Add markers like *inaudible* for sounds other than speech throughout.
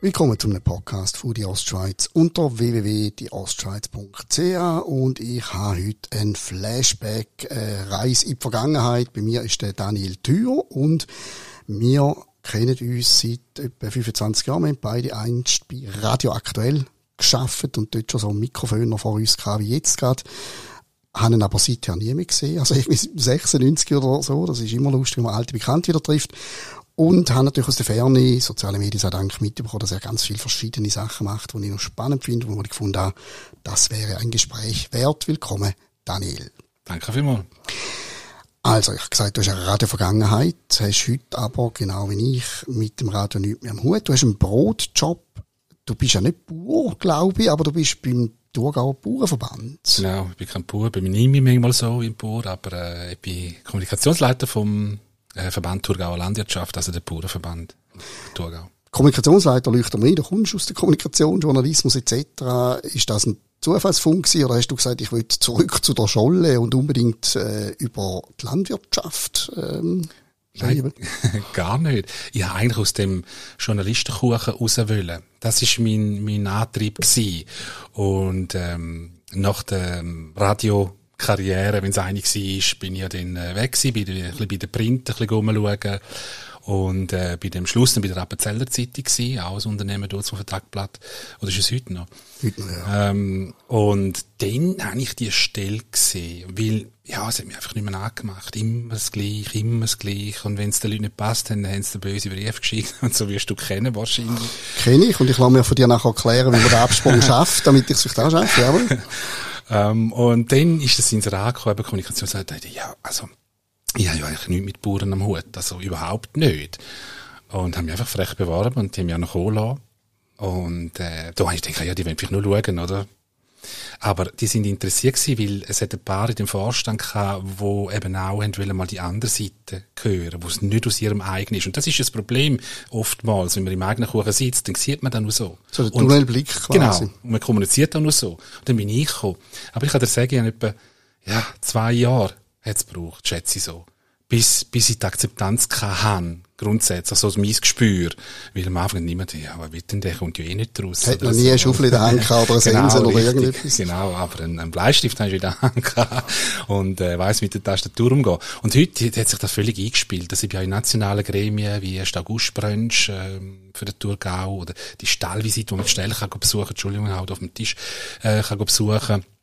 Willkommen zum Podcast von die Ostschweiz unter www.dieostschweiz.ch und ich habe heute ein Flashback, äh, Reise in die Vergangenheit. Bei mir ist der Daniel Thür und wir kennen uns seit etwa 25 Jahren. Wir haben beide einst bei Radio Aktuell geschafft und dort schon so Mikrofone vor uns gehabt, wie jetzt gerade. Haben ihn aber seither nie mehr gesehen. Also irgendwie 96 oder so. Das ist immer lustig, wenn man alte Bekannte wieder trifft. Und habe natürlich aus der Ferne, soziale Medien sei Dank mitbekommen, dass er ganz viele verschiedene Sachen macht, die ich noch spannend finde, wo ich gefunden habe, das wäre ein Gespräch wert. Willkommen, Daniel. Danke vielmals. Also, ich habe gesagt, du hast eine Radio-Vergangenheit, hast heute aber, genau wie ich, mit dem Radio nichts mehr am Hut. Du hast einen Brotjob. Du bist ja nicht Bauer, glaube ich, aber du bist beim Thurgauer Bauernverband. Genau, ich bin kein Bauer, bin nicht manchmal so ein Bauer, aber äh, ich bin Kommunikationsleiter vom äh, Verband Thurgauer Landwirtschaft, also der Bauernverband Thurgau. Kommunikationsleiter leuchtet mir du kommst aus der Kommunikation, Journalismus etc. Ist das ein Zufallsfunk gewesen, oder hast du gesagt, ich will zurück zu der Scholle und unbedingt äh, über die Landwirtschaft ähm, Nein, *laughs* gar nicht. Ich habe eigentlich aus dem Journalistenkuchen raus wollen. Das ist mein, mein Antrieb gewesen. Und ähm, nach der Radio Karriere, wenn es einig war, bin ich ja dann äh, weg gewesen, bin ein bisschen bei den Print ein bisschen rumschauen und äh, bei dem Schluss dann bei der Appenzeller Zeitung gewesen, auch ein Unternehmen dort vom Vertragblatt. Oder ist es heute noch? Heute noch, ja. Ähm, und dann habe ich die Stelle gesehen, weil, ja, es hat mich einfach nicht mehr angemacht. Immer das Gleiche, immer das Gleiche. Und wenn es den Leuten nicht passt, dann haben sie den böse Brief geschickt. *laughs* Und so wirst du kennen wahrscheinlich. Kenne ich. Und ich lasse mir von dir nachher erklären, wie man den Absprung *laughs* schafft, damit ich es vielleicht auch schaffe. Jawohl. *laughs* Ähm, und dann ist das ins Rahmen Kommunikation, sagt, ja, also, ich habe ja eigentlich nichts mit Bauern am Hut, also überhaupt nicht. Und haben mich einfach frech beworben und die haben mich auch noch kommen lassen. Und äh, da habe ich gedacht, ja, die wollen vielleicht nur schauen, oder? Aber die sind interessiert gewesen, weil es hat ein paar in dem Vorstand gehabt, wo eben auch wollen mal die andere Seite hören, wo es nicht aus ihrem eigenen ist. Und das ist das Problem oftmals, wenn man im eigenen Kuchen sitzt, dann sieht man dann nur so. So der Tunnelblick quasi. Genau. Und man kommuniziert dann nur so. Und dann bin ich gekommen. Aber ich kann dir sagen, ich habe etwa, ja, zwei Jahre hat es gebraucht, schätze ich so bis, bis ich die Akzeptanz hatte, grundsätzlich, also mein Gespür. Weil am Anfang niemand, ja, was will denn der, kommt ja eh nicht raus. Hat noch nie so. eine Schaufel in der Hand gehabt oder *laughs* genau, Sensen oder irgendetwas. Genau, aber einen, einen Bleistift habe ich in der Hand gehabt und äh, weiss mit der Tastatur umgehen. Und heute hat sich das völlig eingespielt. dass ich ja in nationalen Gremien, wie erst Augustbrunch äh, für den Thurgau oder die Stallvisite, die man schnell kann besuchen Entschuldigung, halt auf dem Tisch äh, kann besuchen äh,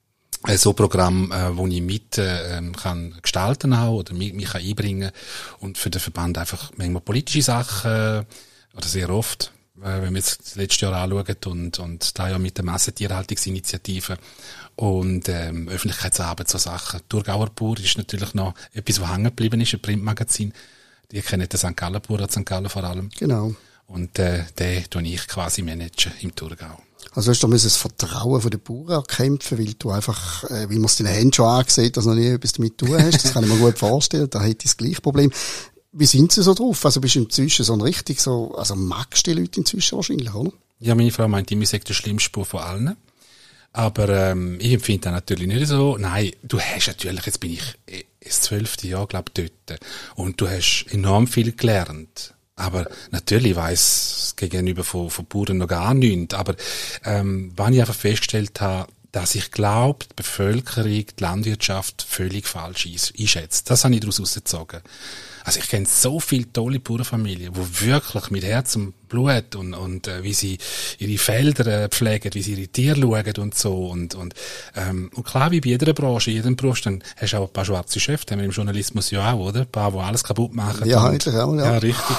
so Programm, äh, wo ich mit äh, ähm, kann gestalten auch oder mich, mich kann einbringen und für den Verband einfach manchmal politische Sachen äh, oder sehr oft, äh, wenn wir jetzt das letzte Jahr anschauen und und da ja mit der Massentierhaltungsinitiative und ähm, Öffentlichkeitsarbeit so Sachen. Thurgauer Bauer ist natürlich noch etwas, was hängen geblieben ist, ein Printmagazin. Die kennen den St. Gallen Bauer, St. Gallen vor allem. Genau. Und äh, den tue ich quasi managen im Thurgau. Also hast du das Vertrauen von den Bauern erkämpfen, weil du einfach, äh, wie man es deinen Händen schon angesehen dass du noch nie etwas damit tun hast. Das kann ich mir gut vorstellen. Da hätte ich das gleiche Problem. Wie sind sie so drauf? Also bist du inzwischen so ein richtig so, also magst du die Leute inzwischen wahrscheinlich, oder? Ja, meine Frau meint, ich sei der schlimmste Spur von allen. Aber ähm, ich empfinde das natürlich nicht so. Nein, du hast natürlich, jetzt bin ich äh, das zwölfte Jahr, glaube ich, dort. Und du hast enorm viel gelernt. Aber natürlich weiß gegenüber von, von Bauern noch gar nichts. Aber ähm, wenn ich einfach festgestellt habe, dass ich glaube, die Bevölkerung die Landwirtschaft völlig falsch einschätzt. Das habe ich daraus gezogen. Also ich kenne so viele tolle Bauernfamilien, die wirklich mit Herz und Blut und, und äh, wie sie ihre Felder äh, pflegen, wie sie ihre Tiere schauen und so. Und, und, ähm, und klar, wie bei jeder Branche, in jedem Beruf, dann hast du auch ein paar schwarze Chefs, haben wir im Journalismus ja auch, oder? Ein paar, die alles kaputt machen. Ja, eigentlich auch, ja. Ja, richtig.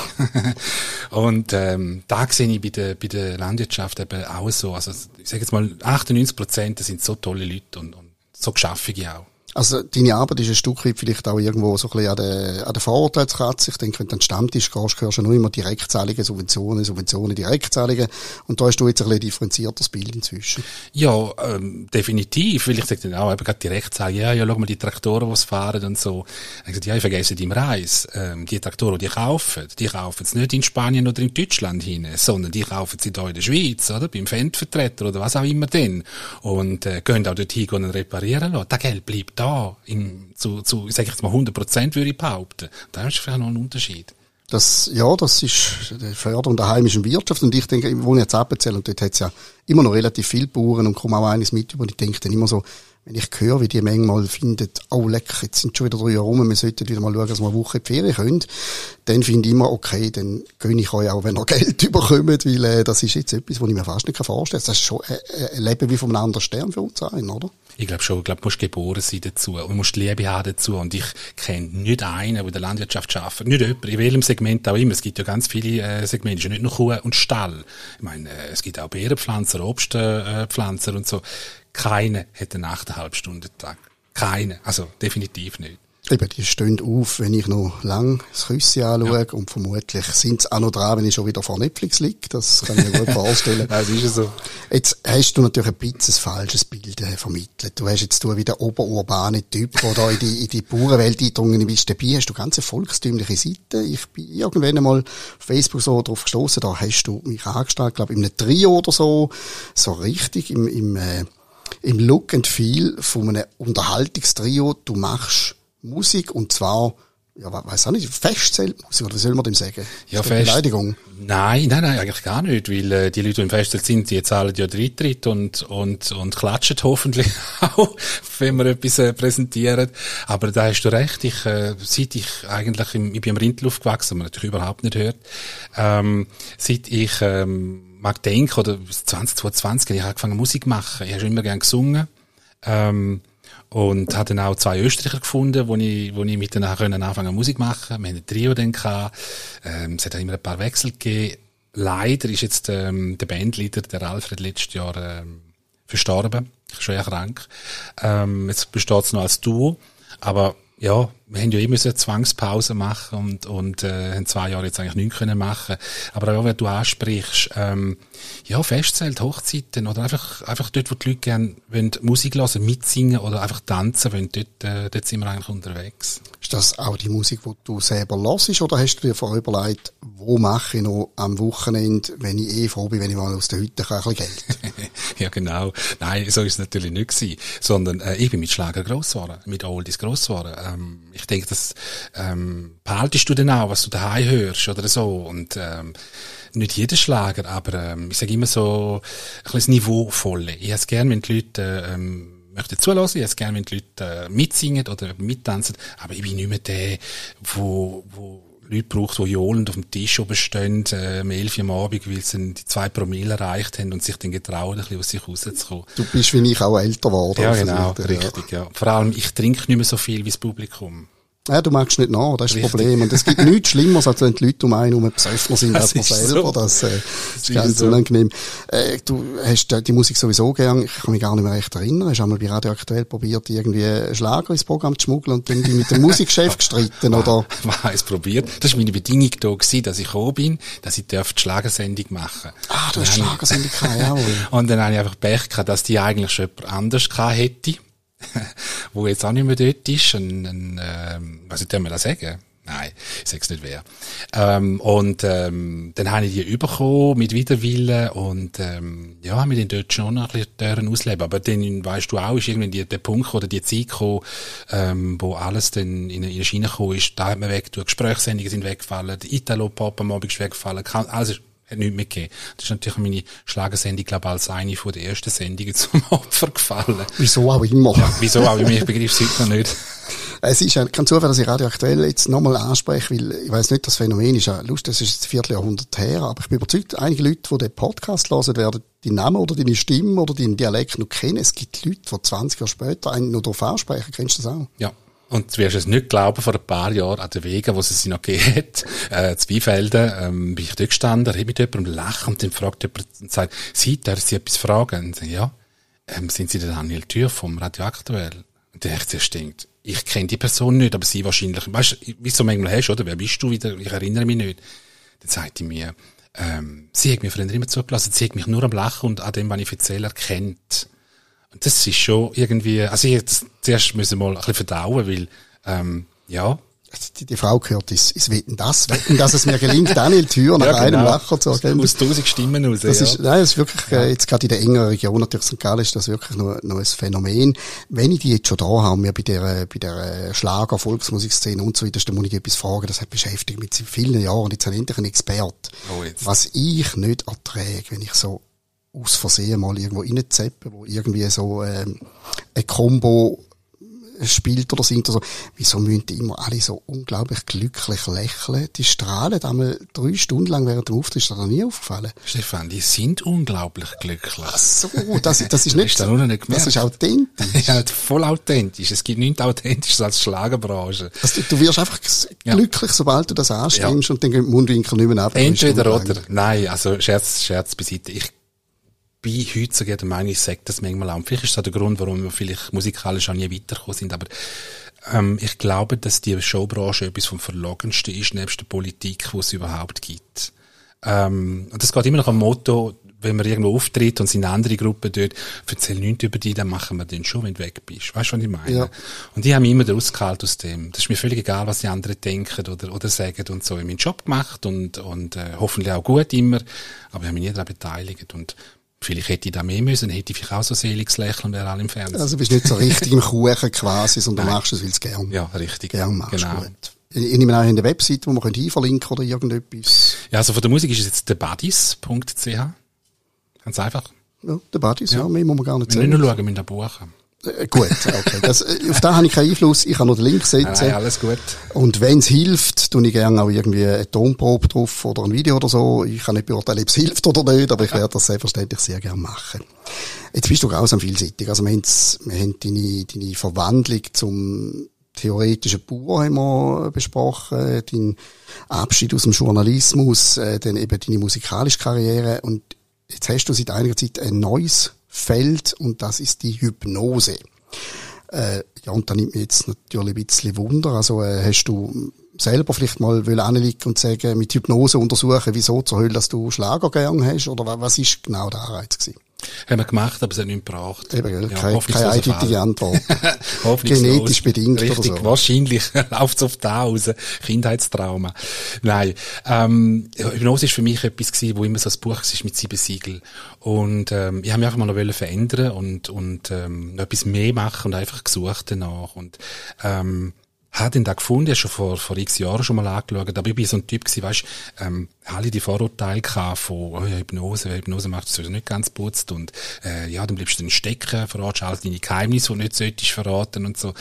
*laughs* und ähm, da sehe ich bei der, bei der Landwirtschaft eben auch so. Also ich sage jetzt mal, 98 Prozent sind so tolle Leute und, und so geschaffige auch. Also deine Arbeit ist ein Stück weit vielleicht auch irgendwo so ein bisschen an der, an der Vorurteilskratze. Ich denke, wenn du an den Stammtisch gehst, hörst du nur immer Direktzahlungen, Subventionen, Subventionen, Direktzahlungen. Und da hast du jetzt ein bisschen differenziertes Bild inzwischen. Ja, ähm, definitiv. Weil ich sage dann auch, eben gerade Direktzahlungen, ja, ja, schau mal die Traktoren, die fahren und so. Ich sage, ja, ich vergesse im Reis. Ähm, die Traktoren, die kaufen, die kaufen sie nicht in Spanien oder in Deutschland hin, sondern die kaufen sie hier in der Schweiz, oder? Beim Fendvertreter oder was auch immer denn. Und äh, gehen auch dorthin und reparieren lassen. Das Geld bleibt da da, in, zu, zu, sag ich jetzt mal 100 Prozent würde ich behaupten. Da ist vielleicht noch ein Unterschied. Das, ja, das ist die Förderung der heimischen Wirtschaft. Und ich denke, ich wohne jetzt Appenzell und dort hat es ja immer noch relativ viele Bauern und komme auch eines mit über. Und ich denke dann immer so, wenn ich höre, wie die manchmal finden, oh leck, jetzt sind schon wieder drei Jahre rum, wir sollten wieder mal schauen, dass wir eine Woche in die Ferien können, dann finde ich immer, okay, dann gönne ich euch auch, wenn ihr *laughs* Geld überkommt, weil äh, das ist jetzt etwas, was ich mir fast nicht vorstellen kann. Das ist schon äh, ein Leben wie einem anderen Stern für uns ein, oder? Ich glaube schon, ich glaube, du musst geboren sein dazu und du musst die Liebe haben dazu und ich kenne nicht einen, der in der Landwirtschaft arbeitet, nicht jemand, in welchem Segment auch immer, es gibt ja ganz viele äh, Segmente, nicht nur Kuh und Stall. Ich meine, äh, es gibt auch Beerenpflanzer, Obstpflanzer äh, und so keine hat einen 8,5 Stunden Tag. Keine. Also definitiv nicht. Eben, die stehen auf, wenn ich noch lang das Küsse anschaue ja. und vermutlich sind sie auch noch dran, wenn ich schon wieder vor Netflix liege. Das kann ich mir gut *laughs* vorstellen. das ist so. Jetzt hast du natürlich ein bisschen ein falsches Bild äh, vermittelt. Du hast jetzt du wie der oberurbane Typ, der da in die, in die Bauernwelt eingedrungen bist. Dabei hast du ganz eine volkstümliche Seite. Ich bin irgendwann einmal auf Facebook so drauf gestoßen, da hast du mich angestellt, glaube ich, in einem Trio oder so, so richtig im, im äh, im Look and Feel von einem Unterhaltungstrio. Du machst Musik und zwar ja, weiß auch nicht, Festzeltmusik, oder soll man dem sagen? Ja, Fest. Beleidigung? Nein, nein, nein, eigentlich gar nicht, weil äh, die Leute, die im Festzelt sind, die zahlen ja Drittritt und, und, und klatschen *laughs* hoffentlich auch, wenn wir etwas äh, präsentieren. Aber da hast du recht, ich, äh, seit ich eigentlich, im, ich bin im Rindluft gewachsen, man natürlich überhaupt nicht hört, ähm, seit ich ähm, mag denken, oder 2022, ich habe angefangen Musik zu machen, ich habe schon immer gern gesungen, ähm, und habe dann auch zwei Österreicher gefunden, wo ich, wo ich mit denen können anfangen Musik machen. Wir haben ein Trio dann gehabt. Ähm, es hat auch immer ein paar Wechsel gegeben. Leider ist jetzt ähm, der Bandleader, der Alfred, letztes Jahr ähm, verstorben, schwer krank. Ähm, jetzt besteht es noch als Duo, aber ja, wir haben ja immer so eine Zwangspause machen und, und äh, haben zwei Jahre jetzt eigentlich nichts können machen. Aber auch wenn du ansprichst, ähm, ja, Festzelt, Hochzeiten oder einfach, einfach dort, wo die Leute gerne wollen, Musik hören, mitsingen oder einfach tanzen wollen, dort, äh, dort sind wir eigentlich unterwegs. Ist das auch die Musik, die du selber hörst oder hast du dir vorher überlegt, wo mache ich noch am Wochenende, wenn ich eh froh bin, wenn ich mal aus der Hütte kann, ein bisschen Geld? *laughs* ja, genau. Nein, so ist es natürlich nicht gewesen. Sondern äh, ich bin mit Schlager gross geworden, mit Oldies gross geworden. Ähm, ich denke, das ähm, behaltest du dann auch, was du daheim hörst oder so. Und ähm, nicht jeder Schlager, aber ähm, ich sage immer so ein bisschen niveauvolle. Ich hätte gerne, wenn die Leute ähm, möchten zulassen, ich hätte gerne, wenn die Leute äh, mitsingen oder mittanzen, aber ich bin nicht mehr der, wo, wo Leute braucht, die johlend auf dem Tisch oben stehen, äh, um 11 Uhr am Abend, weil sie die zwei Promille erreicht haben und sich dann getrauen, ein bisschen aus sich rauszukommen. Du bist wie ich auch älter geworden. Ja, genau, richtig, ja. Vor allem, ich trinke nicht mehr so viel wie das Publikum. Ja, du magst nicht nach, das ist das Problem. Und es gibt *laughs* nichts Schlimmeres, als wenn die Leute um einen herum besoffener sind als man selber. So. Das, äh, das ist ganz so. unangenehm. Äh, du hast die Musik sowieso gern, ich kann mich gar nicht mehr recht erinnern. Hast einmal bei Radio Aktuell probiert, irgendwie Schlager ins Programm zu schmuggeln und dann mit dem Musikchef *laughs* gestritten, oder? War es probiert. Das war meine Bedingung da gewesen, dass ich gekommen bin, dass ich die Schlagersendung machen Ah, du hast Schlagersendung gehabt, jawohl. *laughs* Und dann habe ich einfach Pech gehabt, dass die eigentlich schon jemand anders gehabt hätte *laughs* wo jetzt auch nicht mehr dort ist. Ein, ein, ähm, was ich mir das sagen? Nein, ich sag's nicht wer. Ähm, und ähm, dann habe ich die bekommen mit Widerwillen und ähm, ja, haben wir den dort schon noch ein bisschen ausleben. Aber dann, weißt du auch, ist irgendwie die, der Punkt oder die Zeit gekommen, ähm, wo alles dann in, in Schiene gekommen ist. Da hat man weg, die Gesprächssendungen sind weggefallen, die Italo-Pop am Abend ist weggefallen, alles hat nichts mehr gegeben. Das ist natürlich meine Schlagersendung, glaube ich, als eine von der ersten Sendungen *laughs* zum Opfer gefallen. Wieso auch immer. Ja, wieso auch immer, ich begreife es heute noch nicht. *laughs* Es ist kein Zufall, dass ich radioaktuell jetzt nochmal anspreche, weil ich weiß nicht, das Phänomen ist ja lustig, das ist jetzt ein Vierteljahrhundert her, aber ich bin überzeugt, einige Leute, die den Podcast hören, werden die Namen oder deine Stimme oder deinen Dialekt noch kennen. Es gibt Leute, die 20 Jahre später einen noch darauf ansprechen. Kennst du das auch? Ja. Und du wirst es nicht glauben, vor ein paar Jahren an den Wegen, wo es sie noch gegeben hat, *laughs* äh, Zweifelden, ähm, bin ich dort gestanden, rede mit jemandem, lache und dann fragt jemand und sagt, Sie, darf Sie etwas fragen? Und dann, ja, ähm, sind Sie der Daniel Tür vom Radioaktuell? Und dann ich zuerst denkt, ich kenne die Person nicht, aber sie wahrscheinlich, weißt du, wie so manchmal hast, oder? Wer bist du wieder? Ich erinnere mich nicht. Dann sagt die mir, ähm, sie hat mir früher immer zugelassen, sie hat mich nur am Lachen und an dem, was ich erzähle, erkennt. Das ist schon irgendwie, also ich hätte zuerst müssen mal ein bisschen verdauen, weil, ähm, ja, die, die Frau gehört ins, ins Wetten das, Wetten, dass es mir gelingt, Daniel Tür *laughs* nach Ja, einem genau. Lacher zu erkennen. Aus tausend Stimmen raus, Das ja. ist, nein, das ist wirklich, äh, jetzt gerade in der engeren Region, natürlich St. Gallen, ist das wirklich noch, noch ein Phänomen. Wenn ich die jetzt schon da habe, mir bei der, bei der Schlager, Volksmusikszene und so weiter, dann muss ich etwas fragen, das hat beschäftigt mich seit vielen Jahren, jetzt habe ich endlich einen Expert. Oh, jetzt. Was ich nicht erträge, wenn ich so aus Versehen mal irgendwo reinzeppe, wo irgendwie so, ähm, ein Combo spielt oder singt oder so. Wieso müssen die immer alle so unglaublich glücklich lächeln? Die strahlen einmal drei Stunden lang während dem Auftritt, ist das nie aufgefallen? Stefan, die sind unglaublich glücklich. Ach so, das, das ist *laughs* nicht, du noch nicht das ist authentisch. *laughs* Ja, voll authentisch. Es gibt nichts Authentisches als Schlagerbranche. Also, du wirst einfach Ja. glücklich, sobald du das anstimmst und dann die Mundwinkel nicht mehr ab. Entweder oder. Nein, also Scherz, Scherz beiseite. Ich heute sogar der Meinung, ich sage das manchmal auch. Und Vielleicht ist das der Grund, warum wir vielleicht musikalisch auch nie weitergekommen sind. Aber ähm, ich glaube, dass die Showbranche etwas vom Verlogensten ist, nebst der Politik, die es überhaupt gibt. Ähm, und das geht immer noch am Motto, wenn man irgendwo auftritt und sind andere Gruppen dort, erzähl nichts über dich, dann machen wir den schon, wenn du weg bist. Weißt du, was ich meine? Ja. Und die haben mich immer rausgehalten aus dem. Das ist mir völlig egal, was die anderen denken oder, oder sagen und so. Ich habe meinen Job gemacht und, und äh, hoffentlich auch gut immer, aber ich habe mich nie daran beteiligt. Und vielleicht hätte ich da mehr müssen, hätte ich vielleicht auch so seliges Lächeln, wäre alle im Fernsehen. Also, du bist nicht so richtig im Kuchen quasi, sondern machst es, weil du es gern, ja, richtig. gern machst. Genau. Gut. Ich nehme an, in der Website, wo man könnte einverlinken oder irgendetwas. Ja, also von der Musik ist es jetzt thebuddies.ch. Ganz einfach. Ja, der Buddies, ja. mehr muss man gar nicht Wir müssen nur schauen, wir müssen buchen. Äh, gut, okay. Das, äh, auf da habe ich keinen Einfluss. Ich kann nur den Link setzen. Nein, alles gut. Und wenn es hilft, tue ich gerne auch irgendwie eine Tonprobe drauf oder ein Video oder so. Ich kann nicht beurteilen, ob es *laughs* hilft oder nicht, aber ich werde das selbstverständlich sehr gerne machen. Jetzt bist du grausam vielseitig. Also wir, haben's- wir haben deine, deine Verwandlung zum theoretischen Bauer haben wir besprochen, dein Abschied aus dem Journalismus, äh, dann eben deine musikalische Karriere und jetzt hast du seit einiger Zeit ein neues Feld und das ist die Hypnose. Äh, ja, und da nimmt mich jetzt natürlich ein bisschen Wunder. Also, äh, hast du selber vielleicht mal anliegen und sagen, mit Hypnose untersuchen, wieso zur Hölle, dass du Schlager gern hast? Oder wa- was ist genau der Anreiz gewesen? Haben wir gemacht, aber es hat nicht gebraucht. Eben? Ja, keine, keine eindeutige. Antwort. *laughs* Genetisch bedingt oder Richtig, so. wahrscheinlich *laughs* läuft's auf da raus. Kindheitstrauma. Nein, ähm, Hypnose ist für mich etwas gewesen, wo immer so ein Buch war mit sieben Siegel. Und ähm, ich habe mich einfach mal noch verändern und, und ähm, noch etwas mehr machen und einfach gesucht danach. Und ähm, habe den da gefunden, schon vor, vor x Jahren schon mal angeschaut, aber ich bin so ein Typ gewesen, weißt, ähm, alle die Vorurteile gehabt von, oh Hypnose, Hypnose macht es nicht ganz putzt und, äh, ja, dann bleibst du dann stecken, verratst all deine Geheimnisse, die du nicht solltest verraten und so.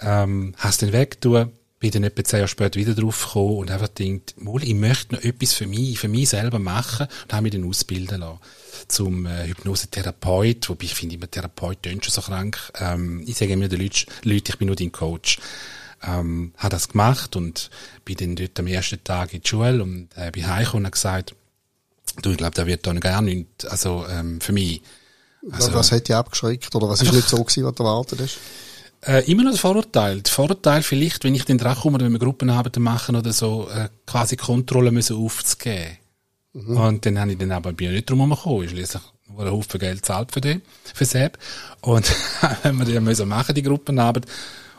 Ähm, hast den weggetan, bin dann etwa zehn Jahre später wieder drauf gekommen und einfach gedacht, mal, ich möchte noch etwas für mich, für mich selber machen und habe mich dann ausbilden lassen zum äh, Hypnosetherapeut, wobei ich finde, immer Therapeut tönt schon so krank. Ähm, ich sage immer den Leuten, Leuten, ich bin nur dein Coach ähm, habe das gemacht und bin dann dort am ersten Tag in die Schule und äh, bin heimgekommen und gesagt, du, ich glaube, da wird da gar nichts, also ähm, für mich. Also, was hat dich abgeschreckt? Oder was ist nicht so gewesen, was du erwartet hast? äh, immer noch der Vorurteil. Der Vorurteil vielleicht, wenn ich den dran komme, wenn wir Gruppenarbeiten machen oder so, äh, quasi Kontrolle müssen aufzugeben. Und dann habe ich dann aber bin ich nicht drum herumgekommen. Ich schließlich nur einen Haufen Geld zahlt für den, für Sepp. Und *laughs* haben wir die müssen machen, die Gruppenarbeit.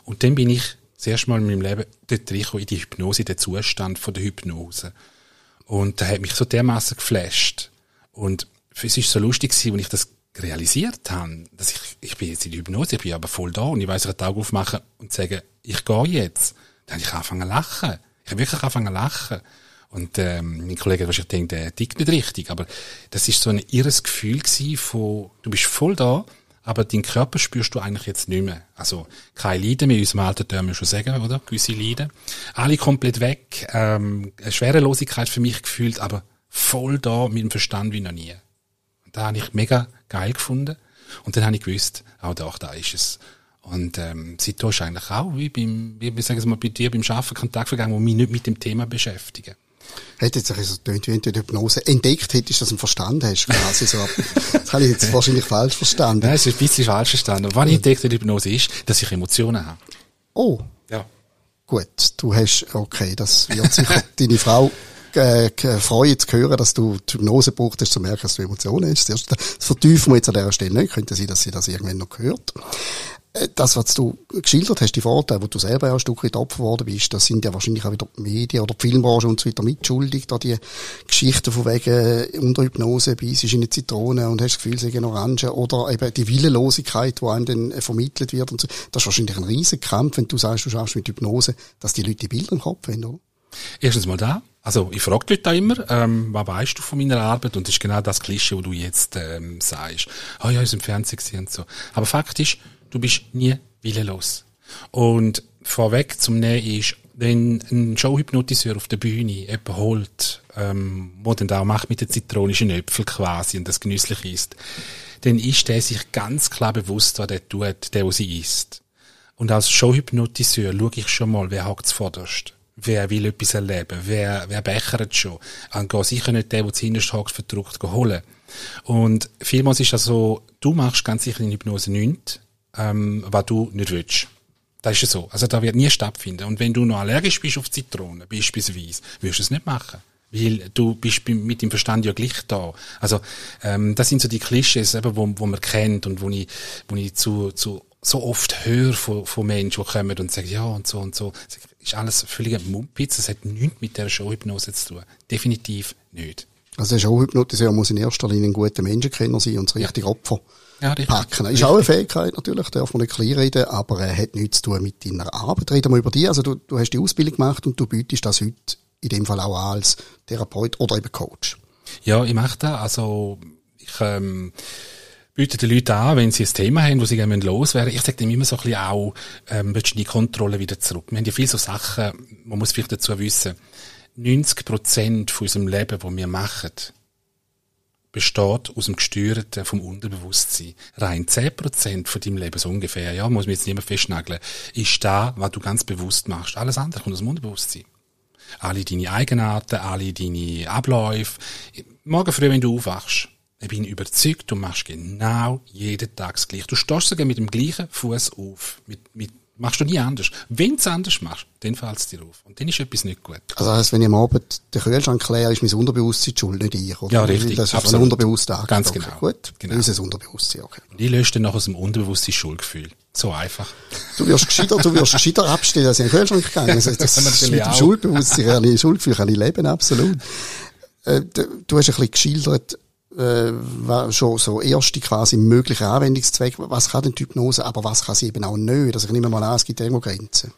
Und dann bin ich das Mal in meinem Leben dort reingekommen, in die Hypnose, in den Zustand von der Hypnose. Und da hat mich so dermaßen geflasht. Und es ist so lustig als ich das realisiert habe, dass ich, ich bin jetzt in der Hypnose, ich bin aber voll da und ich weiss, ich kann die Augen aufmachen und sagen, ich gehe jetzt. Dann habe ich angefangen zu lachen. Ich habe wirklich angefangen zu lachen. Und ähm, mein Kollege hat wahrscheinlich gedacht, der tickt nicht richtig, aber das ist so ein irres Gefühl von, du bist voll da, aber deinen Körper spürst du eigentlich jetzt nicht mehr. Also kein Leiden mehr, in unserem Alter dürfen wir schon sagen, oder? Gewisse Leiden. Alle komplett weg, ähm, eine Schwerelosigkeit für mich gefühlt, aber voll da mit dem Verstand wie noch nie. Und da habe ich mega geil gefunden. Und dann habe ich gewusst, auch da, da ist es. Und ähm, seitdem ist eigentlich auch, wie beim, wie, wie sagen wir mal, bei dir beim Arbeiten Kontakt vergangen, wo mich nicht mit dem Thema beschäftigen. Hätte jetzt so tönt, wenn du die Hypnose entdeckt hättest, dass du einen Verstand hast, quasi so. *laughs* Das habe ich jetzt wahrscheinlich falsch verstanden. Nein, es ist ein bisschen falsch verstanden. Was ich entdeckt in der Hypnose ist, dass ich Emotionen habe. Oh, Ja. gut. Du hast, okay, das wird sicher *laughs* deine Frau äh, freuen zu hören, dass du die Hypnose brauchst, hast, zu merken, dass du Emotionen hast. Das vertiefen wir jetzt an dieser Stelle nicht. Könnte sein, dass sie das irgendwann noch hört. Äh, das, was du geschildert hast, die Vorteile, wo du selber auch ein Stück weit Opfer geworden bist, das sind ja wahrscheinlich auch wieder die Medien oder die Filmbranche und so weiter mitschuldig, da die Geschichten von wegen äh, unter Hypnose, beißt in eine Zitrone und hast das Gefühl, sie sind Orange oder eben die Willenlosigkeit, die einem dann äh, vermittelt wird und so. Das ist wahrscheinlich ein riesen Kampf, wenn du sagst, du schaffst mit Hypnose, dass die Leute die Bilder im Kopf haben, oder? Erstens mal da. Also ich frage die Leute da immer, ähm, was weißt du von meiner Arbeit? Und das ist genau das Klischee, wo du jetzt ähm, sagst. Ah oh, ja, ist im Fernsehen und so. Aber Fakt ist, du bist nie willenlos. Und vorweg zum Nähen ist, wenn ein Showhypnotiseur auf der Bühne jemanden holt, ähm, wo dann da auch macht mit den zitronischen Äpfeln quasi und das genüsslich ist, dann ist der sich ganz klar bewusst, was der tut, der, wo sie isst. Und als Showhypnotiseur schaue ich schon mal, wer hakt vorderst. Wer will etwas erleben? Wer, wer bechert schon? Und gehe sicher nicht der, der zuhinterst hakt, verdruckt holen. Und vielmals ist das so, du machst ganz sicher in Hypnose nichts, ähm, was du nicht willst. Das ist ja so. Also da wird nie stattfinden. Und wenn du noch allergisch bist auf Zitronen, beispielsweise, wirst du es nicht machen. Weil du bist mit dem Verstand ja gleich da. Also ähm, das sind so die Klischees, eben, wo, wo man kennt und wo ich, wo ich zu, zu so oft höre von, von Menschen, die kommen und sagen, ja und so und so. Das ist alles völliger Mumpitz. Das hat nichts mit der Showhypnose zu tun. Definitiv nicht. Also der Showhypnotiseur muss in erster Linie ein guter Menschenkenner sein und das richtige ja. Opfer ja, packen. Ist auch eine Fähigkeit natürlich, darf man nicht klein reden, aber er hat nichts zu tun mit deiner Arbeit. Reden wir über die. Also du, du hast die Ausbildung gemacht und du bietest das heute in dem Fall auch an als Therapeut oder eben Coach. Ja, ich mache das. Also ich ähm, biete den Leuten an, wenn sie ein Thema haben, wo sie gerne loswerden. Ich sage dem immer so ein bisschen auch, ähm, willst du die Kontrolle wieder zurück? Wir haben ja viele so Sachen, man muss vielleicht dazu wissen, 90 Prozent von unserem Leben, das wir machen, besteht aus dem Gesteuerten vom Unterbewusstsein. Rein 10% von deinem Leben, so ungefähr, ja, muss man jetzt mehr festnageln, ist da, was du ganz bewusst machst. Alles andere kommt aus dem Unterbewusstsein. Alle deine Eigenarten, alle deine Abläufe. Morgen früh, wenn du aufwachst, ich bin überzeugt, du machst genau jeden Tag das Gleiche. Du stehst sogar mit dem gleichen Fuß auf, mit, mit Machst du nie anders. Wenn du es anders machst, dann fällt es dir auf. Und dann ist etwas nicht gut. Also heißt, wenn ich am Abend den Kühlschrank leere, ist mein Unterbewusstsein schuld, nicht ich, oder? Ja, richtig. Das ist Absolut. ein unbewusster Akt. Ganz genau. Gut, genau. unser Unterbewusstsein, okay. Und ich lösche dann noch aus dem Unterbewusstsein Schuldgefühl. So einfach. Du wirst gescheiter, du wirst gescheiter abstellen, als ich in den Kühlschrank gegangen also *laughs* das, das mit dem Schuldbewusstsein, kann ich, Schuldgefühl kann ich leben, absolut. Äh, du hast ein bisschen geschildert, äh, schon so erste quasi mögliche Anwendungszweck. Was kann denn die Hypnose, aber was kann sie eben auch nicht? Also ich nehme mal an, es gibt irgendwo Grenzen.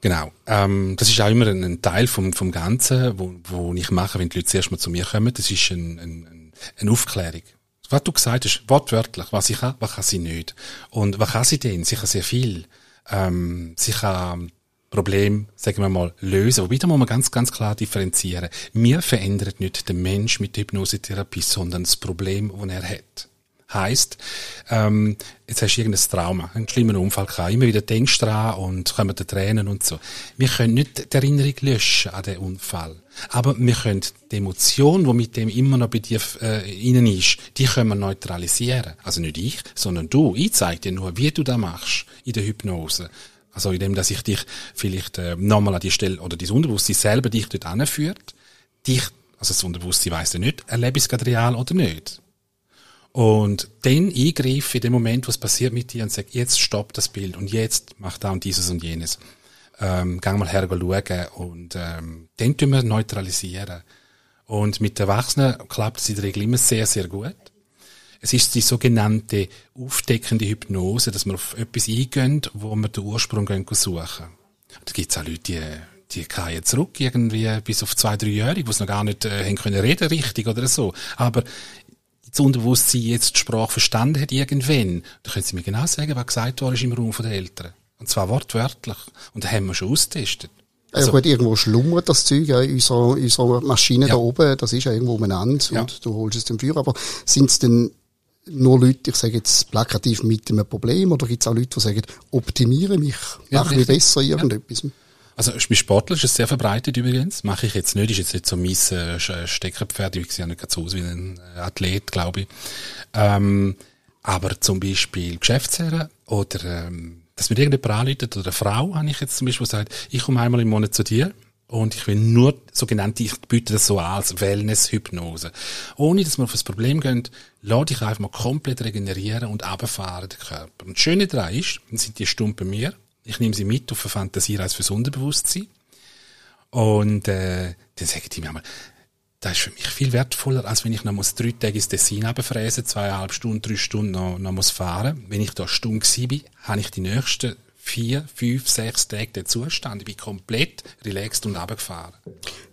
Genau. Ähm, das ist auch immer ein, ein, Teil vom, vom Ganzen, wo, wo ich mache, wenn die Leute zuerst mal zu mir kommen. Das ist ein, ein, eine Aufklärung. Was du gesagt hast, wortwörtlich, was ich kann, was kann sie nicht. Und was kann sie denn? Sie kann sehr viel. Ähm, sie kann Problem, sagen wir mal, lösen. Wobei, da muss man ganz, ganz klar differenzieren. Wir verändern nicht den Mensch mit der Hypnosetherapie, sondern das Problem, das er hat. Heißt, ähm, jetzt hast du irgendein Trauma, einen schlimmen Unfall gehabt, immer wieder denkst du dran und kommen die Tränen und so. Wir können nicht die Erinnerung löschen an den Unfall. Aber wir können die Emotion, die mit dem immer noch bei dir äh, innen ist, die können wir neutralisieren. Also nicht ich, sondern du. Ich zeige dir nur, wie du das machst in der Hypnose. Also indem, dass ich dich vielleicht äh, nochmal an die Stelle oder dein Unterbewusstsein selber dich dort anführt, dich, also das Unterbewusstsein weiss ja nicht, erlebe ich es gerade real oder nicht. Und dann eingreife in dem Moment, was passiert mit dir und sage, jetzt stopp das Bild und jetzt mach da und dieses und jenes. Ähm, gang mal her schauen und ähm, dann tun wir neutralisieren. Und mit Erwachsenen klappt es in der Regel immer sehr, sehr gut. Es ist die sogenannte aufdeckende Hypnose, dass wir auf etwas eingehen, wo wir den Ursprung suchen. Da gibt es auch Leute, die, die gehen zurück irgendwie bis auf zwei, drei Jahre, wo sie noch gar nicht äh, haben können reden richtig oder so. Aber das Unterbewusstsein jetzt die Sprache verstanden hat irgendwann, da können sie mir genau sagen, was gesagt worden ist im Raum der Eltern. Und zwar wortwörtlich. Und da haben wir schon ausgetestet. Also, ja gut, irgendwo schlummert das Zeug ja in unserer, unserer Maschine ja. da oben, das ist ja irgendwo umeinander ja. und du holst es dem Führer. Aber sind es denn nur Leute, ich sage jetzt plakativ mit einem Problem, oder gibt es auch Leute, die sagen, optimiere mich, ja, mache mich besser irgendetwas? Ja. Also bei Sportler ist es sehr verbreitet übrigens. Mache ich jetzt nicht, ist jetzt nicht so mein äh, Steckerpferd, ich sehe nicht so aus wie ein äh, Athlet, glaube ich. Ähm, aber zum Beispiel Geschäftsherren oder ähm, dass mir irgendjemand anruft oder eine Frau, habe ich jetzt zum Beispiel gesagt, ich komme einmal im Monat zu dir, Und ich will nur sogenannte, ich biete das so an als Wellness-Hypnose. Ohne, dass wir auf das Problem gehen, lass dich einfach mal komplett regenerieren und runterfahren, den Körper. Und das Schöne daran ist, dann sind die Stunden bei mir. Ich nehme sie mit auf eine Fantasiereise fürs Unterbewusstsein. Und, äh, dann sagen die mir einmal, das ist für mich viel wertvoller, als wenn ich noch muss drei Tage ins Tessin runterfräsen, zweieinhalb Stunden, drei Stunden noch, noch muss fahren. Wenn ich da Stunde gewesen bin, habe ich die nächsten vier, fünf, sechs Tage den Zustand. Ich bin komplett relaxed und runtergefahren.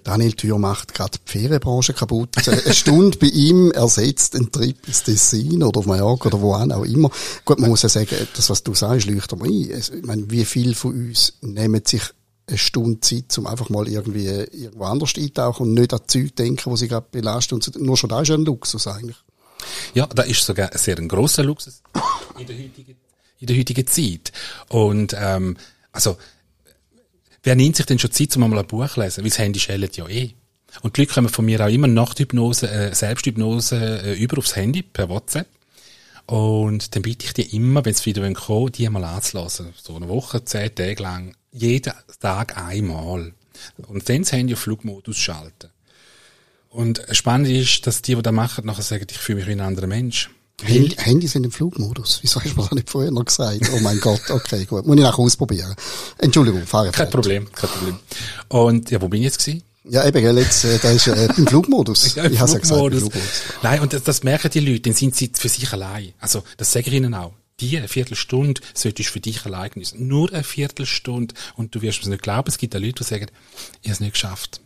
Daniel Thür macht gerade die Ferienbranche kaputt. *laughs* Eine Stunde bei ihm ersetzt einen Trip ins Tessin oder auf Mallorca oder wo auch immer. Gut, man muss ja sagen, das, was du sagst, leuchtet mir ein. Ich meine, wie viele von uns nehmen sich eine Stunde Zeit, um einfach mal irgendwie irgendwo anders eintauchen und nicht an die Zeug denken, wo sie gerade belasten. Und nur schon da ist ja ein Luxus eigentlich. Ja, da ist sogar ein sehr ein grosser Luxus in der heutigen, in der heutigen Zeit. Und ähm, also wer nimmt sich denn schon Zeit, um einmal ein Buch zu lesen? Weil das Handy schellt ja eh. Und die Leute kommen von mir auch immer Nachthypnose, äh, Selbsthypnose äh, über aufs Handy per WhatsApp. Und dann bitte ich dir immer, wenn es wieder kommen die mal anzulassen. So eine Woche, zehn Tage lang. Jeden Tag einmal. Und dann das Handy auf Flugmodus schalten. Und spannend ist, dass die, die das machen, nachher sagen, ich fühle mich wie ein anderer Mensch. Handy, Handys sind im Flugmodus. Wieso hast du mir das nicht vorher noch gesagt? Oh mein Gott, okay, gut. Muss ich nachher ausprobieren. Entschuldigung, fahre Kein Problem, kein Problem. Und, ja, wo bin ich jetzt gewesen? Ja, eben, gell, jetzt, äh, da ist äh, im Flugmodus. *laughs* Ja, im ich habe ja gesagt, im. Flugmodus. Nein, und das, das merken die Leute, dann sind sie für sich allein. Also, das sage ich ihnen auch. Die eine Viertelstunde solltest du für dich allein genießen. Nur eine Viertelstunde. Und du wirst es nicht glauben, es gibt auch Leute, die sagen, ich habe es nicht geschafft,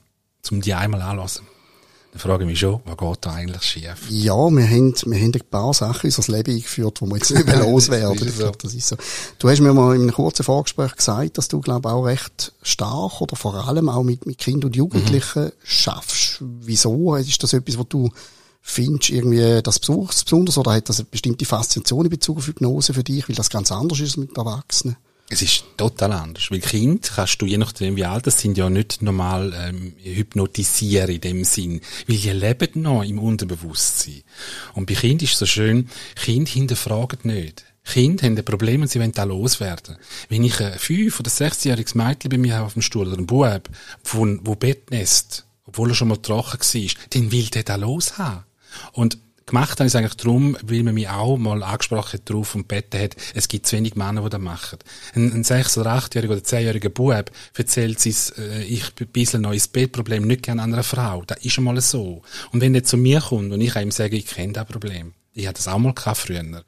um die einmal anzulassen. Dann frage ich mich schon, was geht da eigentlich schief? Ja, wir haben, wir haben ein paar Sachen in unser Leben eingeführt, die wir jetzt nicht mehr *laughs* loswerden. Ich glaube, das ist so. Du hast mir mal in einem kurzen Vorgespräch gesagt, dass du, glaube ich, auch recht stark oder vor allem auch mit, mit Kindern und Jugendlichen schaffst. Wieso? Ist das etwas, was du findest, irgendwie das besonders, besonders oder hat das eine bestimmte Faszination in Bezug auf Hypnose für dich, weil das ganz anders ist als mit Erwachsenen? Es ist total anders. Weil Kind kannst du, je nachdem wie alt das sind, ja nicht normal ähm, hypnotisieren in dem Sinn. Weil die leben noch im Unterbewusstsein. Und bei Kind ist so schön, Kind hinterfragen nicht. Kinder haben ein Problem und sie wollen da loswerden. Wenn ich ein fünf- oder sechsjähriges Mädchen bei mir auf dem Stuhl oder ein Bub, wo, wo Bettnest, obwohl er schon mal trocken war, dann will der da loshaben. Und gemacht habe ich es eigentlich darum, weil man mich auch mal angesprochen hat drauf und gebeten hat, es gibt zu wenig Männer, die das machen. Ein, ein sechs- oder achtjähriger oder zehnjähriger Bub erzählt sein, äh, ich ein bisschen neues Bettproblem nicht gerne einer Frau. Das ist einmal so. Und wenn der zu mir kommt und ich ihm sage, ich kenne das Problem, ich hatte das auch mal früher,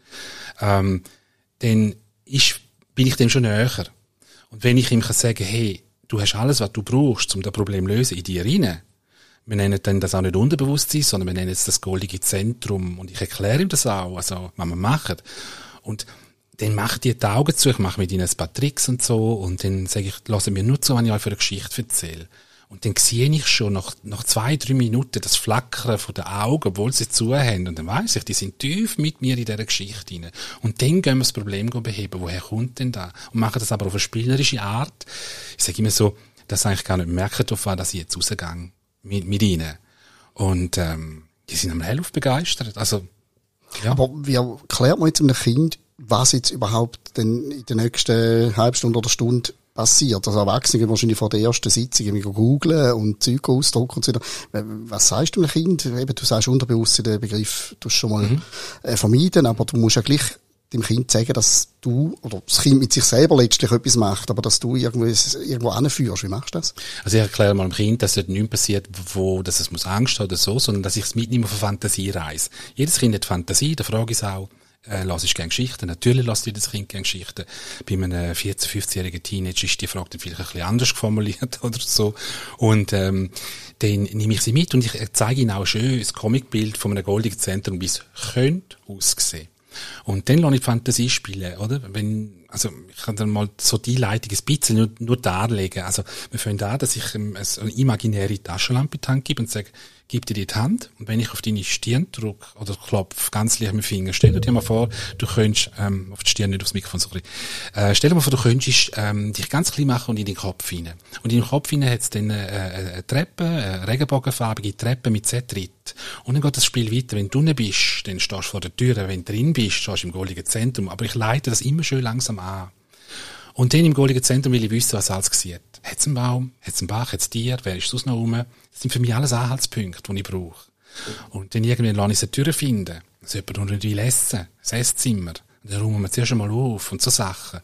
ähm, dann ist, bin ich dem schon näher. Und wenn ich ihm kann sagen, hey, du hast alles, was du brauchst, um das Problem zu lösen, in dir rein, wir nennen dann das auch nicht Unterbewusstsein, sondern wir nennen es das goldige Zentrum. Und ich erkläre ihm das auch, also, was wir machen. Und dann macht die die Augen zu, ich mache mit ihnen ein paar Tricks und so, und dann sage ich, lassen mir nur zu, wenn ich euch für eine Geschichte erzähle. Und dann sehe ich schon nach, nach zwei, drei Minuten das Flackern von den Augen, obwohl sie zu. Und dann weiss ich, die sind tief mit mir in dieser Geschichte rein. Und dann gehen wir das Problem beheben. Woher kommt denn da? Und machen das aber auf eine spielerische Art. Ich sage immer so, dass eigentlich gar nicht merken davon, dass ich jetzt rausgehe mit, mit ihnen. Und ähm, die sind am Helluf begeistert. Also, ja. Aber wie erklärt man jetzt einem Kind, was jetzt überhaupt denn in der nächsten halben Stunde oder Stunde passiert? Also Erwachsene wahrscheinlich vor der ersten Sitzung irgendwie googlen und Zeug ausdrucken und so weiter. Was sagst du einem Kind? Eben, du sagst unterbewusst den Begriff, du schon mal Mhm. äh, vermeiden, aber du musst ja gleich dem Kind sagen, dass du, oder das Kind mit sich selber letztlich etwas macht, aber dass du irgendwo, irgendwo anführst. Wie machst du das? Also ich erkläre mal dem Kind, dass dort nichts passiert, wo, dass es muss Angst haben oder so, sondern dass ich es mitnehme auf eine Fantasiereise. Jedes Kind hat Fantasie, da frage ich es auch, äh, lass ich gerne Geschichten? Natürlich lasst jedes Kind gerne Geschichten. Bei einem 14-, 15-jährigen Teenager ist die Frage dann vielleicht ein bisschen anders formuliert *laughs* oder so. Und ähm, dann nehme ich sie mit und ich zeige ihnen auch schön das Comicbild von einem goldigen Zentrum, wie es könnte aussehen. Und dann lasse ich die Fantasie spielen, oder? Wenn, also, ich kann dann mal so die Leitung ein bisschen nur, nur darlegen. Also, wir fangen an, dass ich ähm, eine imaginäre Taschenlampe gebe und sage, gib dir die Hand. Und wenn ich auf deine Stirn drücke oder klopfe, ganz leicht mit dem Finger, stell dir mal vor, du könntest, ähm, auf die Stirn, nicht aufs Mikrofon, sorry. Äh, stell dir mal vor, du könntest, ähm, dich ganz klein machen und in den Kopf hinein. Und in den Kopf hinein hat es dann äh, eine Treppe, eine regenbogenfarbige Treppe mit Z-Tritt. Und dann geht das Spiel weiter. Wenn du unten bist, dann stehst du vor der Tür. Wenn du drin bist, stehst du im goldigen Zentrum. Aber ich leite das immer schön langsam an. Und dann im goldigen Zentrum will ich wissen, was alles sieht. Hat es einen Baum? Hat es einen Bach? Hat es Tier? Wer ist sonst noch rum? Das sind für mich alles Anhaltspunkte, die ich brauche. Und dann irgendwann lasse ich eine Tür finden. dass jemand nicht will essen. Ein Esszimmer. Dann räumen wir zuerst einmal auf und so Sachen.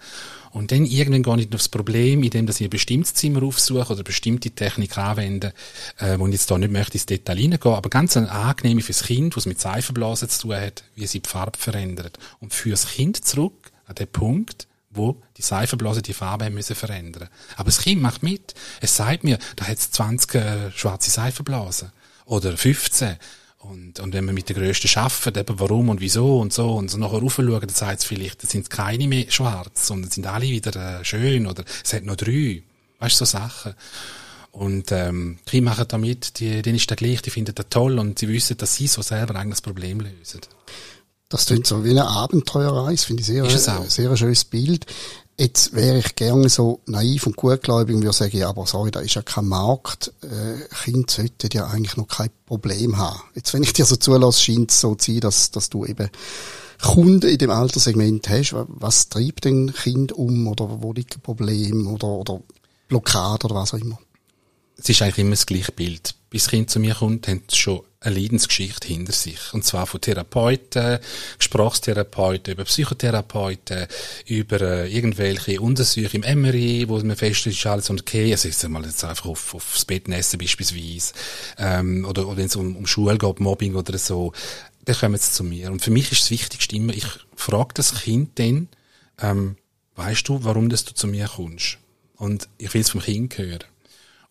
Und dann irgendwann gehe ich aufs Problem, indem ich ein bestimmtes Zimmer aufsuche oder bestimmte Technik anwende, äh, wo ich jetzt da nicht möchte ins Detail hineingehen, aber ganz eine angenehme fürs Kind, was mit Seifenblasen zu tun hat, wie sie die Farbe verändert. Und fürs Kind zurück an den Punkt, wo die Seifenblasen die Farbe müssen verändern. Aber das Kind macht mit. Es sagt mir, da hat es 20 äh, schwarze Seifenblasen. Oder 15. Und, und wenn man mit den Größten schafft, eben warum und wieso und so, und so nachher raufschauen, dann sagt es vielleicht, es sind keine mehr schwarz, sondern sind alle wieder äh, schön, oder es hat noch drei. Weißt du, so Sachen. Und ähm, die machen damit, die, denen ist der gleich, die finden das toll und sie wissen, dass sie so selber eigentlich das Problem lösen. Das klingt so wie eine Abenteuerreise, finde ich sehr, sehr, sehr ein schönes Bild. Jetzt wäre ich gerne so naiv und gutgläubig und würde sagen, ja, aber sorry, da ist ja kein Markt. Äh, Kinder sollten ja eigentlich noch kein Problem haben. Jetzt, wenn ich dir so zulasse, scheint es so zu sein, dass, dass du eben Kunden in dem Alterssegment hast. Was treibt denn Kind um oder wo liegt ein Problem oder, oder Blockade oder was auch immer? Es ist eigentlich immer das gleiche Bild. Bis das Kind zu mir kommt, haben sie schon eine Leidensgeschichte hinter sich. Und zwar von Therapeuten, Gesprächstherapeuten, über Psychotherapeuten, über äh, irgendwelche Untersuchungen im MRI, wo man feststellt, ist alles okay. Also jetzt mal jetzt einfach auf, aufs Bett essen beispielsweise. Ähm, oder, oder wenn es um, um Schule geht, Mobbing oder so. Dann kommen sie zu mir. Und für mich ist das Wichtigste immer, ich frage das Kind dann, ähm, weißt du, warum das du zu mir kommst? Und ich will es vom Kind hören.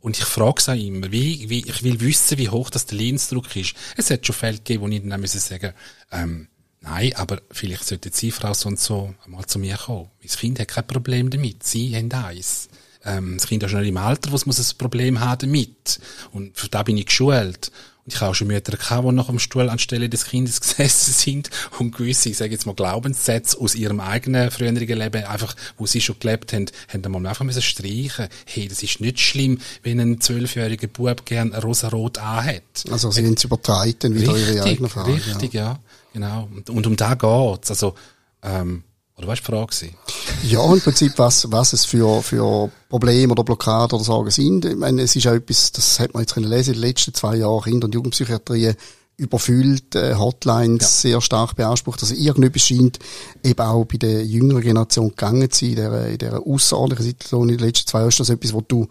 Und ich frage es auch immer, wie, wie, ich will wissen, wie hoch das der Leidensdruck ist. Es hat schon Fälle gegeben, wo ich dann müssen sagen, ähm, nein, aber vielleicht sollte die Frau so und so mal zu mir kommen. Das Kind hat kein Problem damit. Sie haben eins. Ähm, das Kind ist schon im Alter, wo es ein Problem haben damit. Und für da bin ich geschult. Ich habe auch schon Mütter gehabt, die nach dem Stuhl anstelle des Kindes *laughs* gesessen sind und gewisse, ich sage jetzt mal, Glaubenssätze aus ihrem eigenen früheren Leben, einfach, wo sie schon gelebt haben, haben dann mal einfach müssen streichen. Hey, das ist nicht schlimm, wenn ein zwölfjähriger Bub gern rosa-rot anhat. Also sie haben es übertreiben wieder richtig, ihre eigene Frage. Richtig, ja. ja genau. Und, und um da geht's. Also, ähm, oder was war die Frage? Ja, im Prinzip, was, was es für, für Probleme oder Blockaden oder Sorgen sind. Ich meine, es ist auch etwas, das hat man jetzt können lesen, in den letzten zwei Jahren Kinder- und Jugendpsychiatrie überfüllt, äh, Hotlines ja. sehr stark beansprucht. Also irgendetwas scheint eben auch bei der jüngeren Generation gegangen zu sein, in dieser, in dieser außerordentlichen Situation in den letzten zwei Jahren. Ist das etwas, was du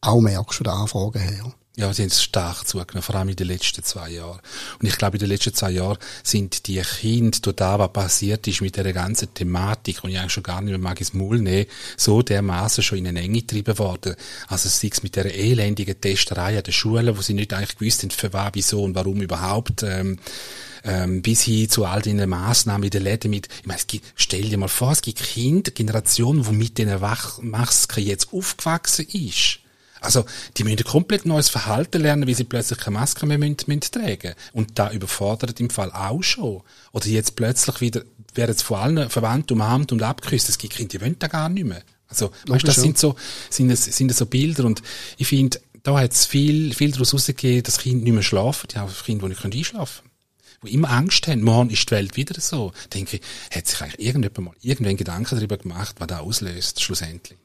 auch merkst von der Anfrage her? Ja, sie haben stark zugenommen, vor allem in den letzten zwei Jahren. Und ich glaube, in den letzten zwei Jahren sind die Kinder durch das, was passiert ist mit der ganzen Thematik, und ich eigentlich schon gar nicht mehr mag ins Maul nehmen, so dermaßen schon in eine Enge getrieben worden. Also sei es mit der elendigen Testerei an der Schule, wo sie nicht eigentlich gewusst haben, für was, wieso und warum überhaupt, ähm, ähm, bis hin zu all den Massnahmen in den Läden mit, ich meine, es gibt, stell dir mal vor, es gibt Kinder, Generationen, die mit diesen Masken jetzt aufgewachsen ist also, die müssen ein komplett neues Verhalten lernen, wie sie plötzlich keine Maske mehr müssen, müssen tragen Und da überfordert im Fall auch schon. Oder jetzt plötzlich wieder, werden sie von allen verwandt, umarmt und abgeküsst. Es gibt Kinder, die wollen da gar nicht mehr. Also, weißt, das sind so, sind das, sind das so Bilder und ich finde, da hat es viel, viel daraus rausgegeben, dass Kinder nicht mehr schlafen. Die haben Kinder, die nicht einschlafen können die immer Angst haben, morgen ist die Welt wieder so, denke ich, hat sich eigentlich irgendjemand mal irgendwann Gedanken darüber gemacht, was da auslöst, schlussendlich.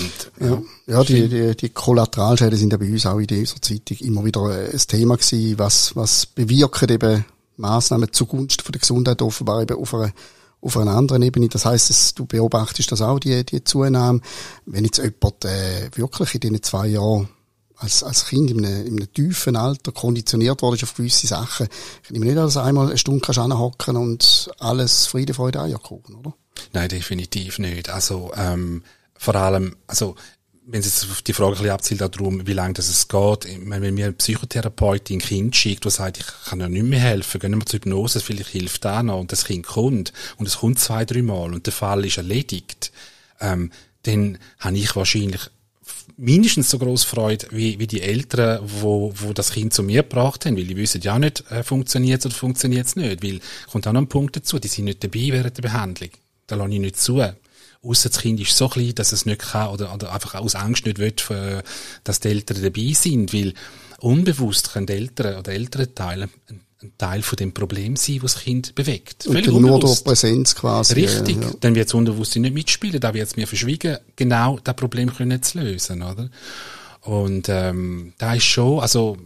Und, ja, ja die, die, die Kollateralschäden sind ja bei uns auch in dieser Zeitung immer wieder ein Thema gewesen, was, was bewirken eben Massnahmen zugunsten von der Gesundheit offenbar eben auf einer, auf einer anderen Ebene. Das heißt, dass du beobachtest das auch, die, die Zunahme. Wenn jetzt jemand äh, wirklich in diesen zwei Jahren als, als Kind in einem, in einem tiefen Alter konditioniert worden ist auf gewisse Sachen, kann ich mir nicht als einmal eine Stunde kannst hocken und alles Friede, Freude, Eierkuchen, oder? Nein, definitiv nicht. Also, ähm, vor allem, also, wenn es jetzt auf die Frage ein bisschen abzielt darum, wie lange das es geht, meine, wenn mir eine Psychotherapeutin ein Kind schickt, der sagt, ich kann ja nicht mehr helfen, gehen wir zur Hypnose, vielleicht hilft da noch, und das Kind kommt, und es kommt zwei, drei Mal, und der Fall ist erledigt, ähm, dann habe ich wahrscheinlich mindestens so groß Freude wie, wie die Eltern, wo, wo das Kind zu mir gebracht haben, weil die wissen ja nicht, äh, funktioniert es oder funktioniert es nicht, weil kommt auch noch ein Punkt dazu, die sind nicht dabei während der Behandlung. Da lasse ich nicht zu. Ausser das Kind ist so klein, dass es nicht kann oder, oder einfach aus Angst nicht will, dass die Eltern dabei sind, weil unbewusst können die Eltern oder Elternteile ein Teil von dem Problem sein, was das Kind bewegt. Völlig und nur durch Präsenz quasi. Richtig. Ja. Dann wird das Unterbewusstsein nicht mitspielen, da wird es mir verschwiegen, genau das Problem können zu lösen, oder? Und ähm, da ist schon, also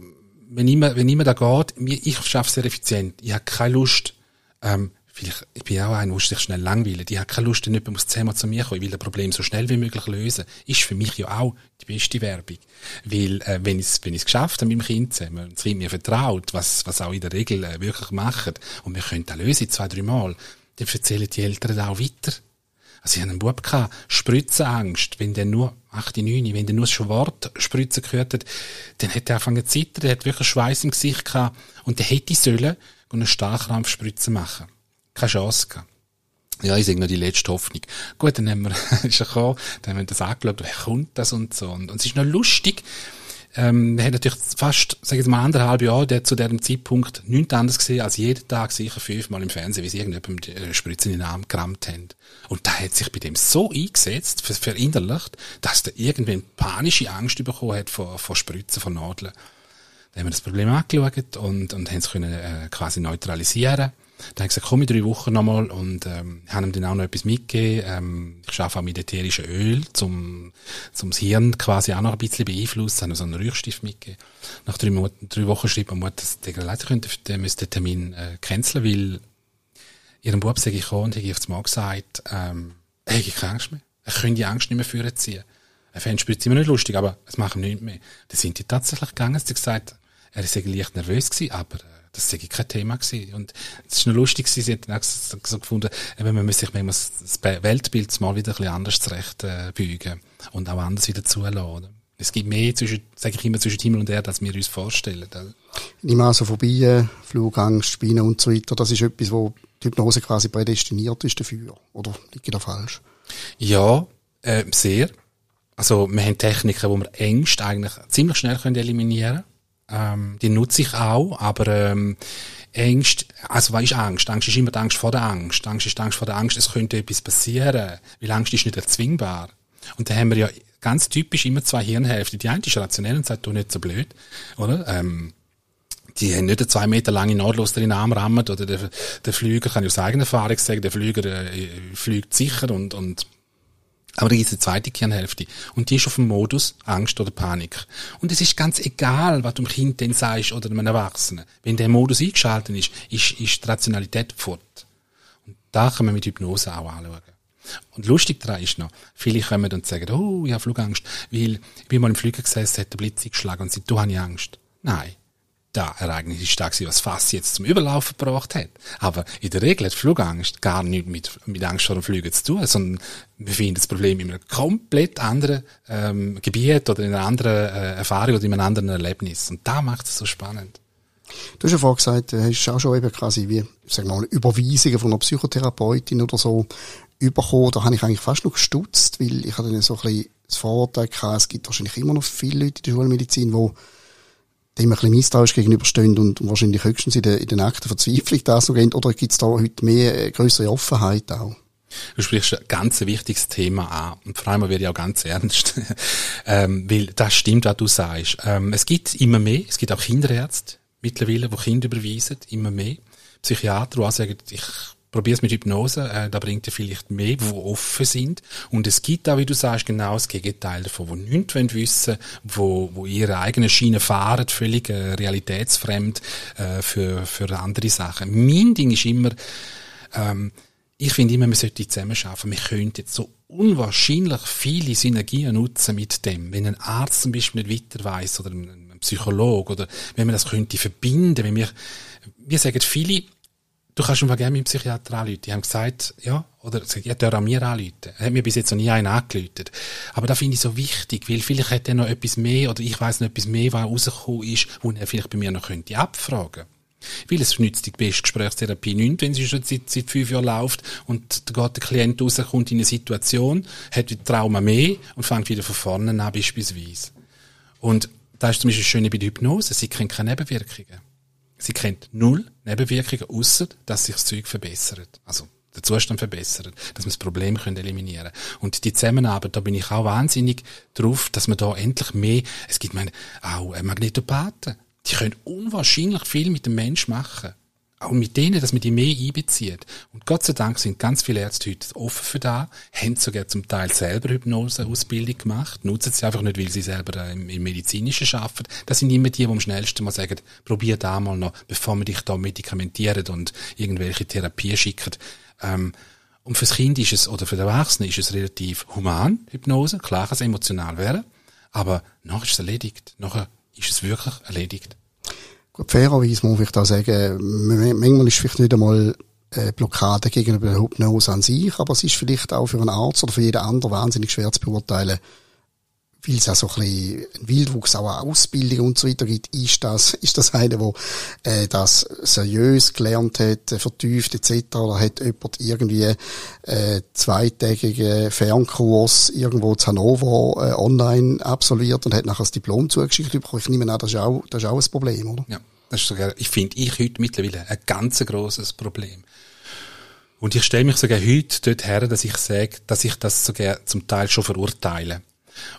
wenn immer, wenn immer da geht, ich schaffe sehr effizient. Ich habe keine Lust, ähm, vielleicht, ich bin auch einer, der sich schnell langweilt. Ich habe keine Lust, wenn jemand muss zehnmal zu mir kommen. Ich will das Problem so schnell wie möglich lösen. Ist für mich ja auch die beste Werbung. Weil, äh, wenn ich es wenn ich's geschafft habe mit dem Kind zusammen, das Kind mir vertraut, was, was auch in der Regel äh, wirklich macht, und wir können das lösen zwei, drei Mal, dann erzählen die Eltern auch weiter. Also ich hatte einen Bub gehabt, Spritzenangst. Wenn der nur, 8, 9, wenn der nur das Wort Spritzen gehört hat, dann hätte er angefangen zu zittern, der hat wirklich Schweiß im Gesicht gehabt. Und der hätte sollen eine Starkrampfspritze machen. Keine Chance gehabt. Ja, ich sage noch die letzte Hoffnung. Gut, dann haben wir, *laughs* ist er gekommen, dann haben wir das angeschaut, wer kommt das und so. Und, und es ist noch lustig, ähm, er hat natürlich fast, sagen wir mal, anderthalb Jahre der zu diesem Zeitpunkt nichts anderes gesehen, als jeden Tag sicher fünfmal im Fernsehen, wie sie irgendjemandem die äh, Spritzen in den Arm gerammt haben. Und da hat sich bei dem so eingesetzt, verinnerlicht, dass der irgendwann panische Angst bekommen hat vor, vor Spritzen, vor Nadeln. Dann haben wir das Problem angeschaut und, und haben es können, äh, quasi neutralisieren dann habe ich gesagt, komm in drei Wochen nochmal und ähm, haben ihm dann auch noch etwas mitgegeben. Ähm, ich arbeite auch mit ätherischen Öl, zum, zum das Hirn quasi auch noch ein bisschen beeinflussen. Haben so einen Rührstift mitgegeben. Nach drei, Monaten, drei Wochen schreibt Mutter, dass der Leiter könnte, der müsste den Termin äh, canceln, weil ihrem Bub sage ich gekommen und habe ich aufs Mal gesagt, ähm, ich keine Angst mehr. Ich kann die Angst nicht mehr führen ziehen. Er fände es immer nicht lustig, aber es machen nicht mehr. Dann sind die tatsächlich gegangen, sie gesagt, er ist leicht nervös gewesen, aber äh, das sei kein Thema gewesen. Und es ist noch lustig gewesen, sie hat dann auch so gefunden, eben, man muss sich manchmal das Weltbild mal wieder ein bisschen anders zurecht äh, und auch anders wieder zulassen. Es gibt mehr zwischen, sage ich immer, zwischen Himmel und Erde, als wir uns vorstellen. Ich meine, so Phobien, Flugangst, Spinnen und so weiter, das ist etwas, wo die Hypnose quasi prädestiniert ist dafür. Oder liege da falsch? Ja, äh, sehr. Also, wir haben Techniken, wo wir Ängste eigentlich ziemlich schnell können eliminieren können. Ähm, die nutze ich auch, aber ähm, Angst, also was ist Angst? Angst ist immer die Angst vor der Angst. Angst ist die Angst vor der Angst, es könnte etwas passieren, weil Angst ist nicht erzwingbar. Und da haben wir ja ganz typisch immer zwei Hirnhälften. Die eine ist rationell und sagt, du nicht so blöd, oder? Ähm, die haben nicht eine zwei Meter lange Nahtlos in den Arm rammen, oder der, der Flüger, kann ich aus eigener Erfahrung sagen, der Flüger äh, fliegt sicher und, und aber da gibt es zweite Kernhälfte. Und die ist auf dem Modus Angst oder Panik. Und es ist ganz egal, was du dem Kind denn sagst oder einem Erwachsenen. Wenn der Modus eingeschaltet ist, ist, ist die Rationalität fort. Und da kann man mit Hypnose auch anschauen. Und lustig daran ist noch, viele kommen und sagen, oh, ich habe Flugangst, weil ich bin mal im Flüger gesessen, hat der Blitz eingeschlagen und sagt, du hast Angst. Nein da Ereignis ist da gewesen, was Fass jetzt zum Überlaufen gebracht hat. Aber in der Regel hat Flugangst gar nichts mit, mit Angst vor dem Fliegen zu tun, sondern wir finden das Problem in einem komplett anderen ähm, Gebiet oder in einer anderen äh, Erfahrung oder in einem anderen Erlebnis. Und da macht es so spannend. Du hast ja vorhin gesagt, du hast auch schon eben quasi wie, sagen wir mal, Überweisungen von einer Psychotherapeutin oder so bekommen. Da habe ich eigentlich fast noch gestutzt, weil ich hatte dann so ein bisschen das Vorurteil gehabt, es gibt wahrscheinlich immer noch viele Leute in der Schulmedizin, die dem ein bisschen misstrauisch gegenüberstehen und, wahrscheinlich höchstens in den, in den Akten Verzweiflung da so gehen, oder gibt es da heute mehr, äh, größere Offenheit auch? Du sprichst ein ganz wichtiges Thema an. Und vor allem werde ich auch ganz *laughs* ernst. ähm, weil das stimmt, was du sagst. Ähm, es gibt immer mehr, es gibt auch Kinderärzte mittlerweile, die Kinder überweisen, immer mehr. Psychiater, die auch sagen, ich probier's mit Hypnose, äh, da bringt er vielleicht mehr, die offen sind. Und es gibt auch, wie du sagst, genau das Gegenteil davon, wo nichts wollen wissen, wo, wo ihre eigene Schiene fahren, völlig äh, realitätsfremd äh, für, für andere Sachen. Mein Ding ist immer, ähm, ich finde immer, man sollte zusammenarbeiten. Wir könnten jetzt so unwahrscheinlich viele Synergien nutzen mit dem. Wenn ein Arzt zum Beispiel nicht weiter weiß oder ein Psychologe oder wenn man das könnte verbinden, wenn wir, wir sagen viele, Du kannst mal gerne dem Psychiater anrufen. Die haben gesagt, ja, oder gesagt, ja, der an mir anrufen. Hat mir bis jetzt noch nie einen angerufen. Aber da finde ich so wichtig, weil vielleicht hat er noch etwas mehr, oder ich weiß noch etwas mehr, was rausgekommen ist, wo er vielleicht bei mir noch könnte abfragen. Weil es nützt die beste Gesprächstherapie nicht, wenn sie schon seit, seit fünf Jahren läuft und da geht der Klient raus, kommt in eine Situation, hat wieder Trauma mehr und fängt wieder von vorne an beispielsweise. Und da ist zum Beispiel das Schöne bei der Hypnose, sie kennen keine Nebenwirkungen. Sie kennt null Nebenwirkungen, außer dass sich das Zeug verbessert. Also der Zustand verbessert, dass wir das Problem können eliminieren Und die Zusammenarbeit, da bin ich auch wahnsinnig drauf, dass man da endlich mehr, es gibt meine, auch Magnetopathen, die die können unwahrscheinlich viel mit dem Mensch machen. Auch mit denen, dass man die mehr einbezieht. Und Gott sei Dank sind ganz viele Ärzte heute offen für das, haben sogar zum Teil selber Hypnose-Ausbildung gemacht, nutzen sie einfach nicht, weil sie selber im, im Medizinischen arbeiten. Das sind immer die, die am schnellsten mal sagen, probier da mal noch, bevor wir dich da medikamentieren und irgendwelche Therapien schicken. Ähm, und fürs Kind ist es, oder für den Erwachsenen ist es relativ human, Hypnose. Klar kann es emotional werden. Aber nachher ist es erledigt. Nachher ist es wirklich erledigt. Fairerweise muss ich da sagen, manchmal ist vielleicht nicht einmal äh, Blockade gegenüber der Hypnose an sich, aber es ist vielleicht auch für einen Arzt oder für jeden anderen wahnsinnig schwer zu beurteilen, weil es auch so ein bisschen ein Wildwuchs, auch eine Ausbildung und so weiter gibt, ist das, ist das einer, der äh, das seriös gelernt hat, vertieft etc. Oder hat jemand irgendwie äh, zweitägige Fernkurs irgendwo zu Hannover äh, online absolviert und hat nachher das Diplom zugeschickt bekommen? Ich nehme an, das ist auch, das ist auch ein Problem, oder? Ja, das ist sogar, ich finde ich heute mittlerweile ein ganz grosses Problem. Und ich stelle mich sogar heute dort her, dass ich sage, dass ich das sogar zum Teil schon verurteile.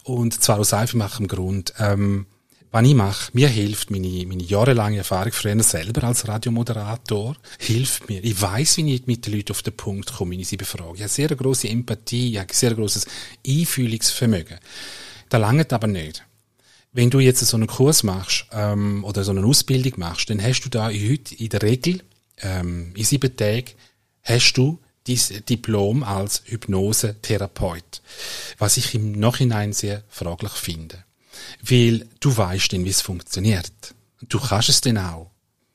Und zwar aus einfachem Grund. Ähm, was ich mache, mir hilft meine, meine jahrelange Erfahrung früher selber als Radiomoderator, hilft mir. Ich weiß, wie ich mit den Leuten auf den Punkt komme, wenn ich sie befrage. Ich habe sehr große Empathie, ich habe sehr großes Einfühlungsvermögen. Das langt aber nicht. Wenn du jetzt so einen Kurs machst ähm, oder so eine Ausbildung machst, dann hast du da heute in der Regel ähm, in sieben Tagen hast du dein Diplom als Hypnosetherapeut, was ich im Nachhinein sehr fraglich finde. Weil du weißt dann, wie es funktioniert. Du kannst es dann auch.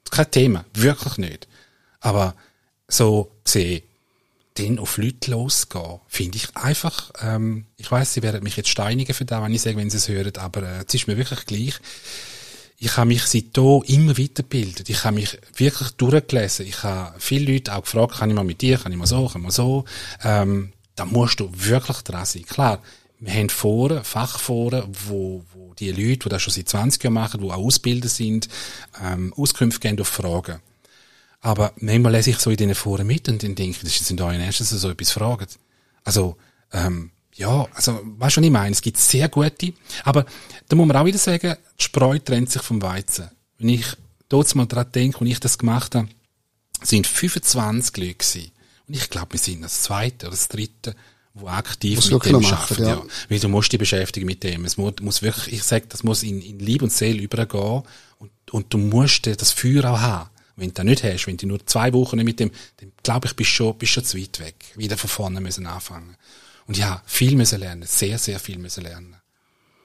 Kein Thema, wirklich nicht. Aber so gesehen, dann auf Leute losgehen, finde ich einfach, ähm, ich weiß, sie werden mich jetzt steinigen für das, wenn ich sage, wenn sie es hören, aber äh, es ist mir wirklich gleich ich habe mich seitdem immer weitergebildet. Ich habe mich wirklich durchgelesen. Ich habe viele Leute auch gefragt, kann ich mal mit dir, kann ich mal so, kann ich mal so. Ähm, da musst du wirklich dran sein. Klar, wir haben Foren, Fachforen, wo, wo die Leute, die das schon seit 20 Jahren machen, die auch Ausbilder sind, ähm, Auskünfte geben auf Fragen. Aber manchmal lese ich so in diesen Foren mit und dann denke ich, das sind da in erstes so etwas fragen. Also, ähm, ja, also, weißt du, was ich meine? Es gibt sehr gute, aber da muss man auch wieder sagen, die Spreu trennt sich vom Weizen. Wenn ich dort mal dran denke, und ich das gemacht habe, sind 25 Leute gewesen. Und ich glaube, wir sind das zweite oder das dritte, wo aktiv muss mit dem machen, ja. ja. Weil du musst dich beschäftigen mit dem. Es muss, muss wirklich, ich sage, das muss in, in Liebe und Seele übergehen. Und, und du musst das Feuer auch haben. Wenn du das nicht hast, wenn du nur zwei Wochen nicht mit dem, dann glaube ich, bist du schon, bist schon zu weit weg. Wieder von vorne müssen anfangen. Und ja, viel müssen lernen, sehr, sehr viel müssen lernen.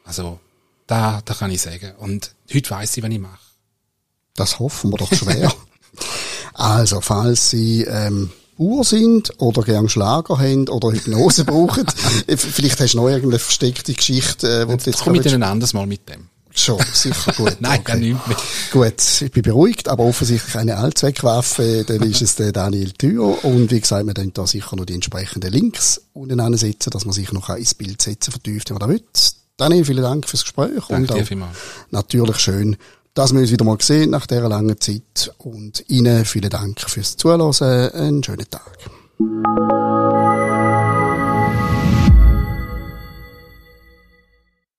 Also, da, da kann ich sagen. Und heute weiss ich, was ich mache. Das hoffen wir doch schwer. *laughs* also, falls Sie ähm, Bauer sind oder gern Schlager haben oder Hypnose brauchen, *laughs* vielleicht hast du noch irgendeine versteckte Geschichte, äh, wo du jetzt komm ich dann ein anderes Mal mit dem. Schon, sicher gut. *laughs* Nein, okay. gar nicht mehr. Gut, ich bin beruhigt, aber offensichtlich keine Allzweckwaffe, dann ist es der Daniel Thür und wie gesagt, wir dann da sicher noch die entsprechenden Links unten ansetzen, dass man sich noch ins Bild setzen vertieft, wenn man da will. Daniel, vielen Dank fürs Gespräch Danke und auch vielmals. natürlich schön, dass wir uns wieder mal gesehen nach dieser langen Zeit und Ihnen vielen Dank fürs Zuhören. Einen schönen Tag.